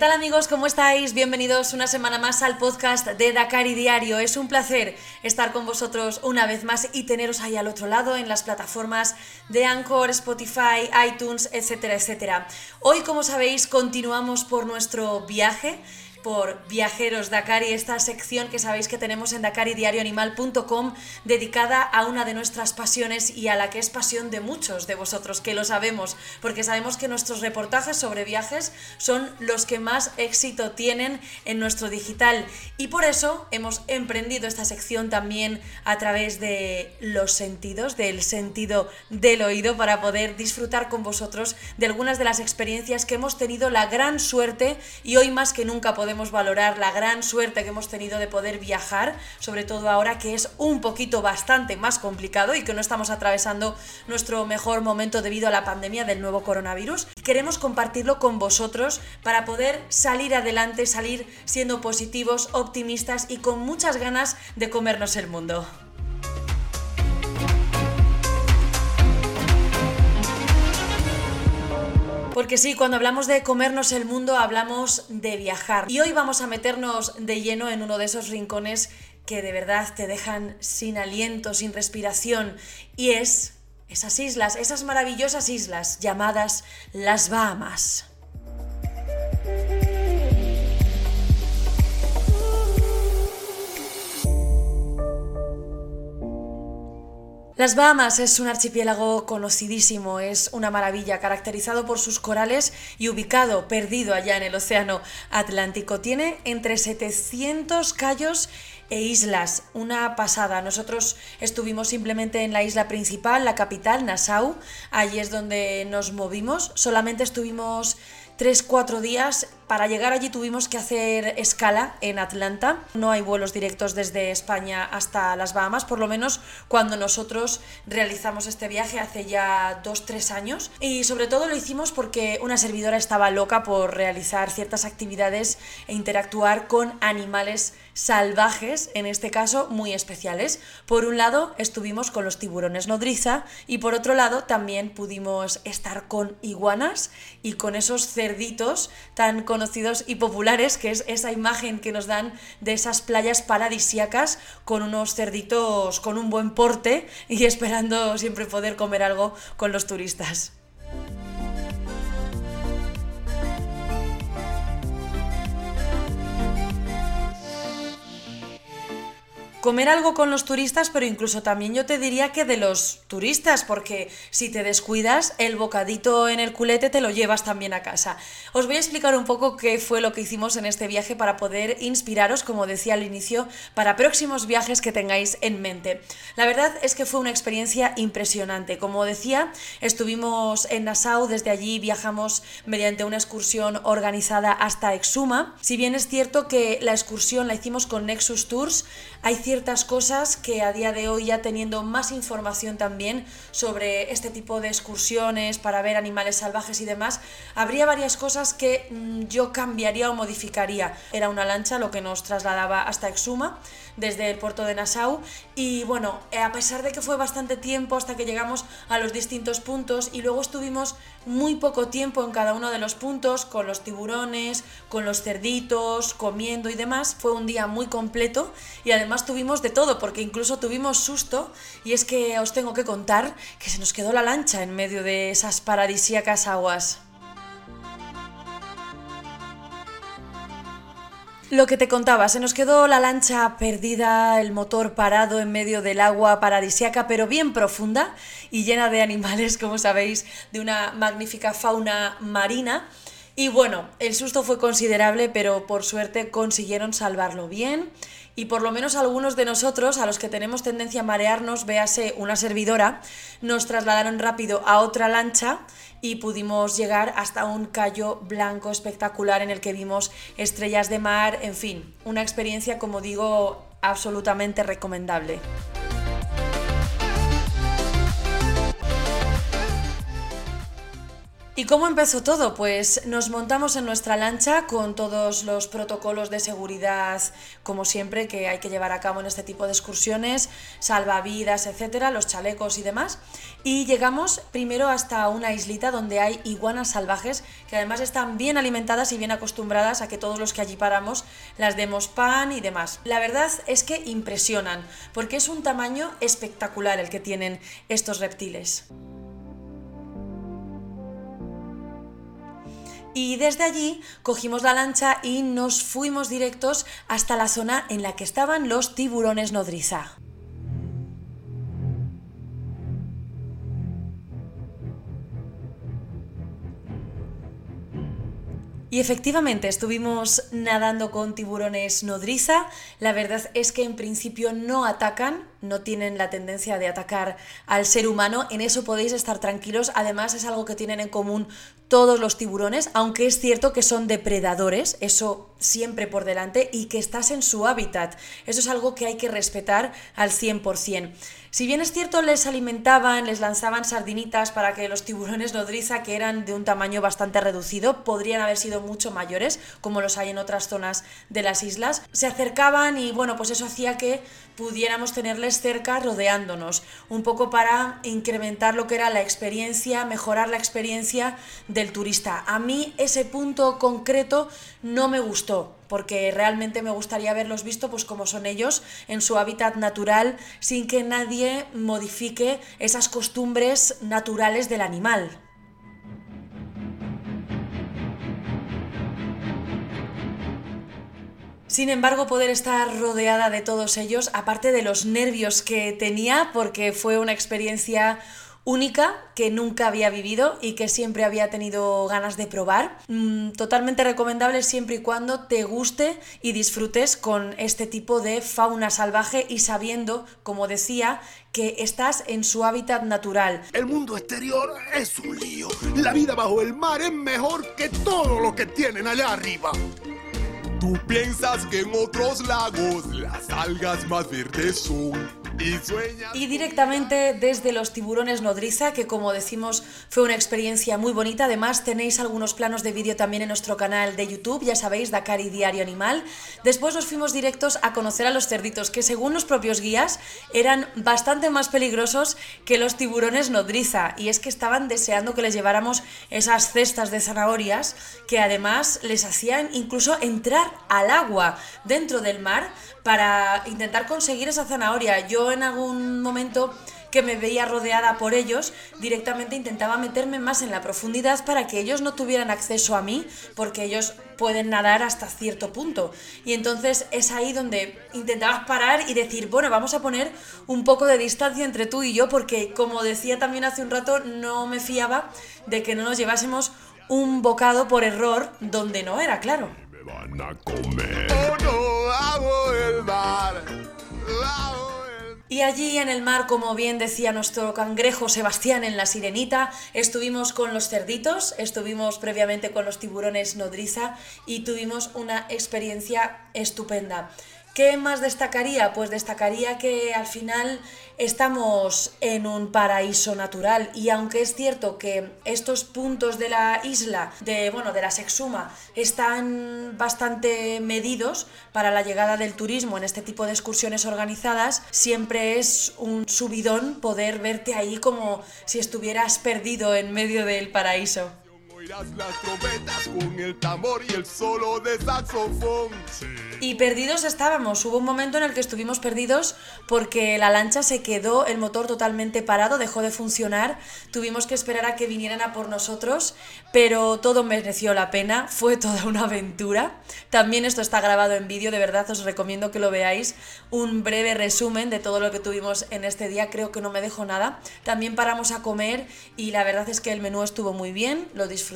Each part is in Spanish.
tal amigos? ¿Cómo estáis? Bienvenidos una semana más al podcast de Dakari Diario. Es un placer estar con vosotros una vez más y teneros ahí al otro lado en las plataformas de Anchor, Spotify, iTunes, etcétera, etcétera. Hoy, como sabéis, continuamos por nuestro viaje por Viajeros Dakar y esta sección que sabéis que tenemos en dakaridiarioanimal.com dedicada a una de nuestras pasiones y a la que es pasión de muchos de vosotros, que lo sabemos, porque sabemos que nuestros reportajes sobre viajes son los que más éxito tienen en nuestro digital. Y por eso hemos emprendido esta sección también a través de los sentidos, del sentido del oído, para poder disfrutar con vosotros de algunas de las experiencias que hemos tenido la gran suerte y hoy más que nunca podemos podemos valorar la gran suerte que hemos tenido de poder viajar, sobre todo ahora que es un poquito bastante más complicado y que no estamos atravesando nuestro mejor momento debido a la pandemia del nuevo coronavirus. Queremos compartirlo con vosotros para poder salir adelante, salir siendo positivos, optimistas y con muchas ganas de comernos el mundo. Porque sí, cuando hablamos de comernos el mundo hablamos de viajar. Y hoy vamos a meternos de lleno en uno de esos rincones que de verdad te dejan sin aliento, sin respiración. Y es esas islas, esas maravillosas islas llamadas las Bahamas. Las Bahamas es un archipiélago conocidísimo, es una maravilla, caracterizado por sus corales y ubicado, perdido allá en el Océano Atlántico. Tiene entre 700 callos e islas, una pasada. Nosotros estuvimos simplemente en la isla principal, la capital, Nassau, allí es donde nos movimos. Solamente estuvimos 3-4 días para llegar allí tuvimos que hacer escala en Atlanta. No hay vuelos directos desde España hasta las Bahamas, por lo menos cuando nosotros realizamos este viaje hace ya 2-3 años. Y sobre todo lo hicimos porque una servidora estaba loca por realizar ciertas actividades e interactuar con animales salvajes, en este caso muy especiales. Por un lado estuvimos con los tiburones nodriza y por otro lado también pudimos estar con iguanas y con esos cerditos tan conocidos y populares, que es esa imagen que nos dan de esas playas paradisíacas con unos cerditos con un buen porte y esperando siempre poder comer algo con los turistas. Comer algo con los turistas, pero incluso también yo te diría que de los turistas, porque si te descuidas, el bocadito en el culete te lo llevas también a casa. Os voy a explicar un poco qué fue lo que hicimos en este viaje para poder inspiraros, como decía al inicio, para próximos viajes que tengáis en mente. La verdad es que fue una experiencia impresionante. Como decía, estuvimos en Nassau, desde allí viajamos mediante una excursión organizada hasta Exuma. Si bien es cierto que la excursión la hicimos con Nexus Tours, hay ciertas cosas que a día de hoy ya teniendo más información también sobre este tipo de excursiones para ver animales salvajes y demás, habría varias cosas que mm, yo cambiaría o modificaría. Era una lancha lo que nos trasladaba hasta Exuma desde el puerto de Nassau y bueno, a pesar de que fue bastante tiempo hasta que llegamos a los distintos puntos y luego estuvimos muy poco tiempo en cada uno de los puntos con los tiburones, con los cerditos, comiendo y demás, fue un día muy completo y además tuvimos de todo, porque incluso tuvimos susto, y es que os tengo que contar que se nos quedó la lancha en medio de esas paradisíacas aguas. Lo que te contaba, se nos quedó la lancha perdida, el motor parado en medio del agua paradisiaca, pero bien profunda y llena de animales, como sabéis, de una magnífica fauna marina. Y bueno, el susto fue considerable, pero por suerte consiguieron salvarlo bien y por lo menos algunos de nosotros, a los que tenemos tendencia a marearnos, véase una servidora, nos trasladaron rápido a otra lancha y pudimos llegar hasta un callo blanco espectacular en el que vimos estrellas de mar, en fin, una experiencia, como digo, absolutamente recomendable. ¿Y cómo empezó todo? Pues nos montamos en nuestra lancha con todos los protocolos de seguridad, como siempre, que hay que llevar a cabo en este tipo de excursiones, salvavidas, etcétera, los chalecos y demás. Y llegamos primero hasta una islita donde hay iguanas salvajes que además están bien alimentadas y bien acostumbradas a que todos los que allí paramos las demos pan y demás. La verdad es que impresionan, porque es un tamaño espectacular el que tienen estos reptiles. Y desde allí cogimos la lancha y nos fuimos directos hasta la zona en la que estaban los tiburones nodriza. Y efectivamente estuvimos nadando con tiburones nodriza. La verdad es que en principio no atacan, no tienen la tendencia de atacar al ser humano. En eso podéis estar tranquilos. Además es algo que tienen en común todos los tiburones, aunque es cierto que son depredadores, eso siempre por delante, y que estás en su hábitat. Eso es algo que hay que respetar al 100%. Si bien es cierto, les alimentaban, les lanzaban sardinitas para que los tiburones nodriza, que eran de un tamaño bastante reducido, podrían haber sido mucho mayores, como los hay en otras zonas de las islas, se acercaban y bueno, pues eso hacía que pudiéramos tenerles cerca rodeándonos, un poco para incrementar lo que era la experiencia, mejorar la experiencia del turista. A mí ese punto concreto no me gustó, porque realmente me gustaría haberlos visto pues como son ellos en su hábitat natural sin que nadie modifique esas costumbres naturales del animal. Sin embargo, poder estar rodeada de todos ellos, aparte de los nervios que tenía, porque fue una experiencia única que nunca había vivido y que siempre había tenido ganas de probar. Mm, totalmente recomendable siempre y cuando te guste y disfrutes con este tipo de fauna salvaje y sabiendo, como decía, que estás en su hábitat natural. El mundo exterior es un lío. La vida bajo el mar es mejor que todo lo que tienen allá arriba. Tú piensas que en otros lagos las algas más verdes son y directamente desde los tiburones nodriza, que como decimos fue una experiencia muy bonita. Además tenéis algunos planos de vídeo también en nuestro canal de YouTube, ya sabéis, Dakar Diario Animal. Después nos fuimos directos a conocer a los cerditos, que según los propios guías eran bastante más peligrosos que los tiburones nodriza. Y es que estaban deseando que les lleváramos esas cestas de zanahorias que además les hacían incluso entrar al agua dentro del mar para intentar conseguir esa zanahoria. Yo en algún momento que me veía rodeada por ellos, directamente intentaba meterme más en la profundidad para que ellos no tuvieran acceso a mí, porque ellos pueden nadar hasta cierto punto. Y entonces es ahí donde intentabas parar y decir, bueno, vamos a poner un poco de distancia entre tú y yo, porque como decía también hace un rato, no me fiaba de que no nos llevásemos un bocado por error donde no era, claro. Y allí en el mar, como bien decía nuestro cangrejo Sebastián en la Sirenita, estuvimos con los cerditos, estuvimos previamente con los tiburones nodriza y tuvimos una experiencia estupenda. ¿Qué más destacaría? Pues destacaría que al final estamos en un paraíso natural y aunque es cierto que estos puntos de la isla, de, bueno, de la Sexuma, están bastante medidos para la llegada del turismo en este tipo de excursiones organizadas, siempre es un subidón poder verte ahí como si estuvieras perdido en medio del paraíso las trompetas con el tambor y el solo de saxofón. Y perdidos estábamos. Hubo un momento en el que estuvimos perdidos porque la lancha se quedó, el motor totalmente parado, dejó de funcionar. Tuvimos que esperar a que vinieran a por nosotros, pero todo mereció la pena. Fue toda una aventura. También esto está grabado en vídeo, de verdad os recomiendo que lo veáis. Un breve resumen de todo lo que tuvimos en este día. Creo que no me dejo nada. También paramos a comer y la verdad es que el menú estuvo muy bien, lo disfrutamos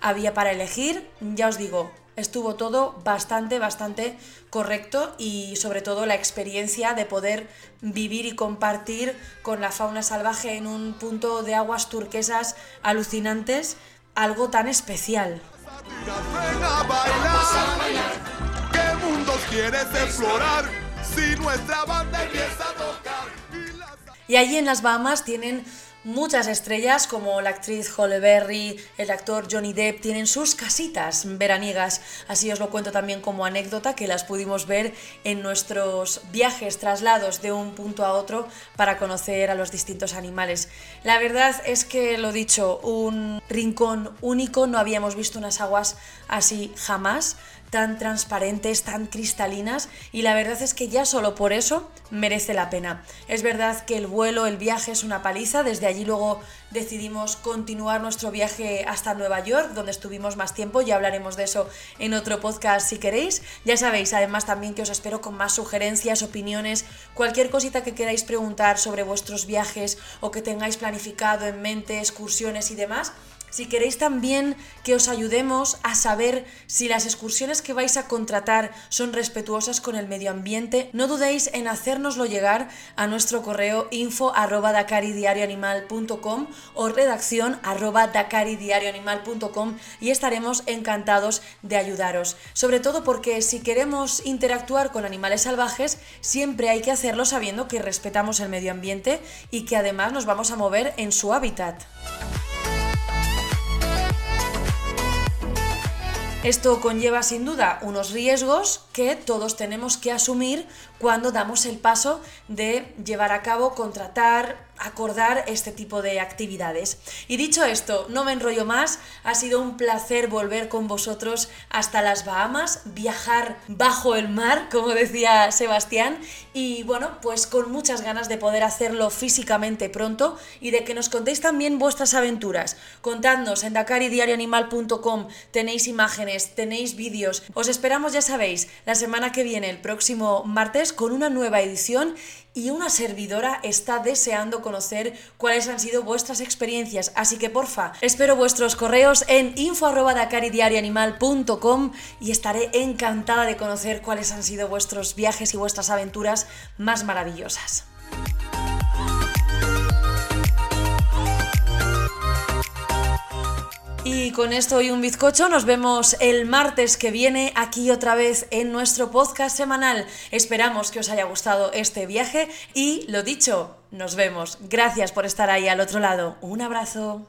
había para elegir, ya os digo, estuvo todo bastante, bastante correcto y sobre todo la experiencia de poder vivir y compartir con la fauna salvaje en un punto de aguas turquesas alucinantes, algo tan especial. Y allí en las Bahamas tienen Muchas estrellas como la actriz Holly Berry, el actor Johnny Depp tienen sus casitas veraniegas. Así os lo cuento también como anécdota que las pudimos ver en nuestros viajes, traslados de un punto a otro para conocer a los distintos animales. La verdad es que lo dicho, un rincón único, no habíamos visto unas aguas así jamás tan transparentes, tan cristalinas y la verdad es que ya solo por eso merece la pena. Es verdad que el vuelo, el viaje es una paliza, desde allí luego decidimos continuar nuestro viaje hasta Nueva York, donde estuvimos más tiempo, ya hablaremos de eso en otro podcast si queréis. Ya sabéis además también que os espero con más sugerencias, opiniones, cualquier cosita que queráis preguntar sobre vuestros viajes o que tengáis planificado en mente, excursiones y demás si queréis también que os ayudemos a saber si las excursiones que vais a contratar son respetuosas con el medio ambiente, no dudéis en hacérnoslo llegar a nuestro correo info arroba dakaridiarioanimal.com o redacción arroba dakaridiarioanimal.com y estaremos encantados de ayudaros. Sobre todo porque si queremos interactuar con animales salvajes, siempre hay que hacerlo sabiendo que respetamos el medio ambiente y que además nos vamos a mover en su hábitat. Esto conlleva sin duda unos riesgos que todos tenemos que asumir cuando damos el paso de llevar a cabo, contratar, acordar este tipo de actividades. Y dicho esto, no me enrollo más, ha sido un placer volver con vosotros hasta las Bahamas, viajar bajo el mar, como decía Sebastián, y bueno, pues con muchas ganas de poder hacerlo físicamente pronto y de que nos contéis también vuestras aventuras. Contadnos en dakaridiarioanimal.com, tenéis imágenes, tenéis vídeos, os esperamos ya sabéis, la semana que viene, el próximo martes, con una nueva edición y una servidora está deseando conocer cuáles han sido vuestras experiencias. Así que porfa, espero vuestros correos en info.dakaridiarioanimal.com y estaré encantada de conocer cuáles han sido vuestros viajes y vuestras aventuras más maravillosas. Y con esto y un bizcocho nos vemos el martes que viene aquí otra vez en nuestro podcast semanal. Esperamos que os haya gustado este viaje y lo dicho, nos vemos. Gracias por estar ahí al otro lado. Un abrazo.